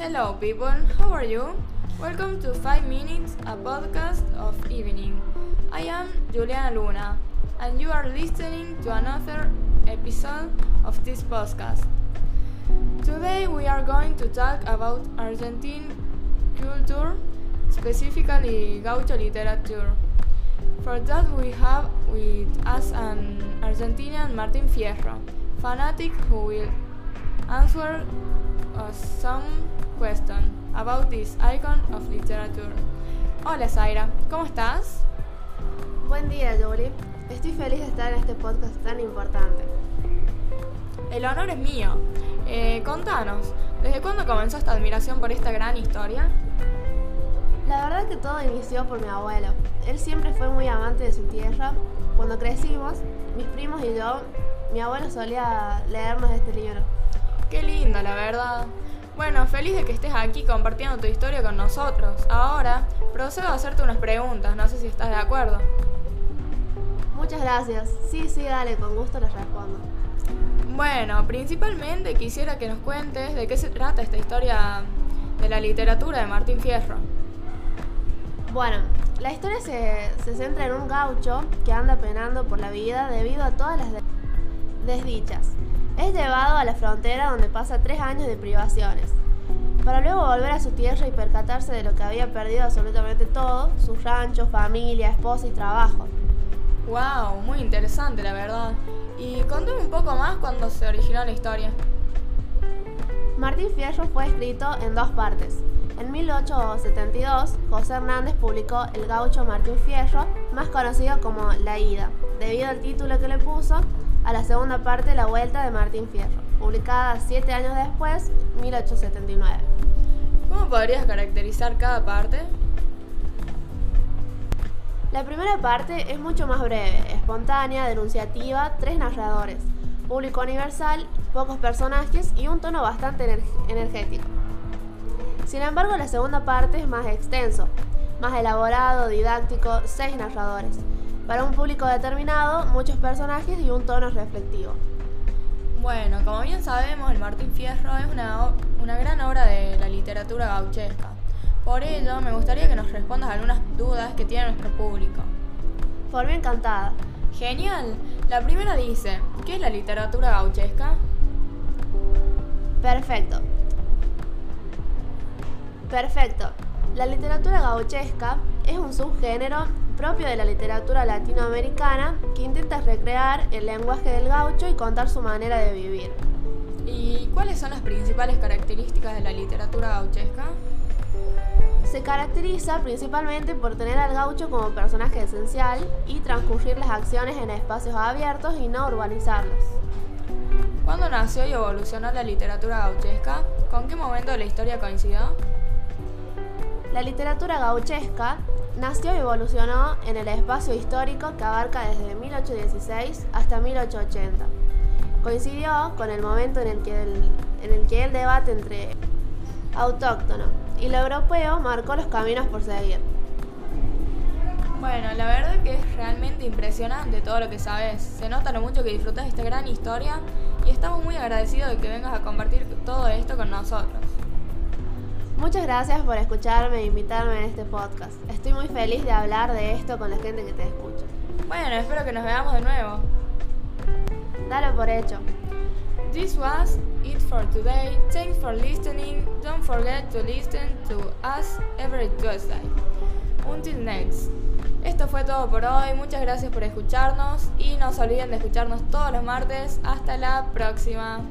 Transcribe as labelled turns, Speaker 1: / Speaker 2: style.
Speaker 1: Hello, people. How are you? Welcome to 5 Minutes, a podcast of evening. I am Juliana Luna, and you are listening to another episode of this podcast. Today we are going to talk about Argentine culture, specifically gaucho literature. For that we have with us an Argentinian Martin Fierro, fanatic who will answer us some questions about this icon of literature. Hola Zaira, ¿cómo estás?
Speaker 2: Buen día, Julie. Estoy feliz de estar en este podcast tan importante.
Speaker 1: El honor es mío. Eh, contanos, ¿desde cuándo comenzó esta admiración por esta gran historia?
Speaker 2: La verdad que todo inició por mi abuelo. Él siempre fue muy amante de su tierra. Cuando crecimos, mis primos y yo, mi abuelo solía leernos este libro.
Speaker 1: Qué lindo, la verdad. Bueno, feliz de que estés aquí compartiendo tu historia con nosotros. Ahora, procedo a hacerte unas preguntas, no sé si estás de acuerdo.
Speaker 2: Muchas gracias. Sí, sí, dale, con gusto les respondo.
Speaker 1: Bueno, principalmente quisiera que nos cuentes de qué se trata esta historia de la literatura de Martín Fierro.
Speaker 2: Bueno, la historia se, se centra en un gaucho que anda penando por la vida debido a todas las desdichas. Es llevado a la frontera donde pasa tres años de privaciones, para luego volver a su tierra y percatarse de lo que había perdido absolutamente todo, su rancho, familia, esposa y trabajo.
Speaker 1: ¡Wow! Muy interesante, la verdad. Y contame un poco más cuando se originó la historia.
Speaker 2: Martín Fierro fue escrito en dos partes. En 1872, José Hernández publicó El gaucho Martín Fierro, más conocido como La Ida, debido al título que le puso a la segunda parte La Vuelta de Martín Fierro, publicada siete años después, 1879.
Speaker 1: ¿Cómo podrías caracterizar cada parte?
Speaker 2: La primera parte es mucho más breve, espontánea, denunciativa, tres narradores, público universal, pocos personajes y un tono bastante energético. Sin embargo, la segunda parte es más extenso, más elaborado, didáctico, seis narradores. Para un público determinado, muchos personajes y un tono reflectivo.
Speaker 1: Bueno, como bien sabemos, el Martín Fierro es una, una gran obra de la literatura gauchesca. Por ello, me gustaría que nos respondas algunas dudas que tiene nuestro público.
Speaker 2: Bien encantada.
Speaker 1: Genial. La primera dice, ¿qué es la literatura gauchesca?
Speaker 2: Perfecto. Perfecto. La literatura gauchesca es un subgénero propio de la literatura latinoamericana que intenta recrear el lenguaje del gaucho y contar su manera de vivir.
Speaker 1: ¿Y cuáles son las principales características de la literatura gauchesca?
Speaker 2: Se caracteriza principalmente por tener al gaucho como personaje esencial y transcurrir las acciones en espacios abiertos y no urbanizarlos.
Speaker 1: ¿Cuándo nació y evolucionó la literatura gauchesca? ¿Con qué momento de la historia coincidió?
Speaker 2: La literatura gauchesca nació y evolucionó en el espacio histórico que abarca desde 1816 hasta 1880. Coincidió con el momento en el que el, debate entre autóctono y lo europeo marcó los caminos por seguir.
Speaker 1: Bueno, la verdad que es realmente impresionante todo lo que sabes. Se nota lo mucho que disfrutas esta gran historia y estamos muy agradecidos de que vengas a compartir todo esto con nosotros.
Speaker 2: Muchas gracias por escucharme e invitarme en este podcast. Estoy muy feliz de hablar de esto con la gente que te escucha.
Speaker 1: Bueno, espero que nos veamos de nuevo.
Speaker 2: Dalo por hecho.
Speaker 1: This was it for today. Thanks for listening. Don't forget to listen to us every Tuesday. Until next. Esto fue todo por hoy. Muchas gracias por escucharnos y no se olviden de escucharnos todos los martes. Hasta la próxima.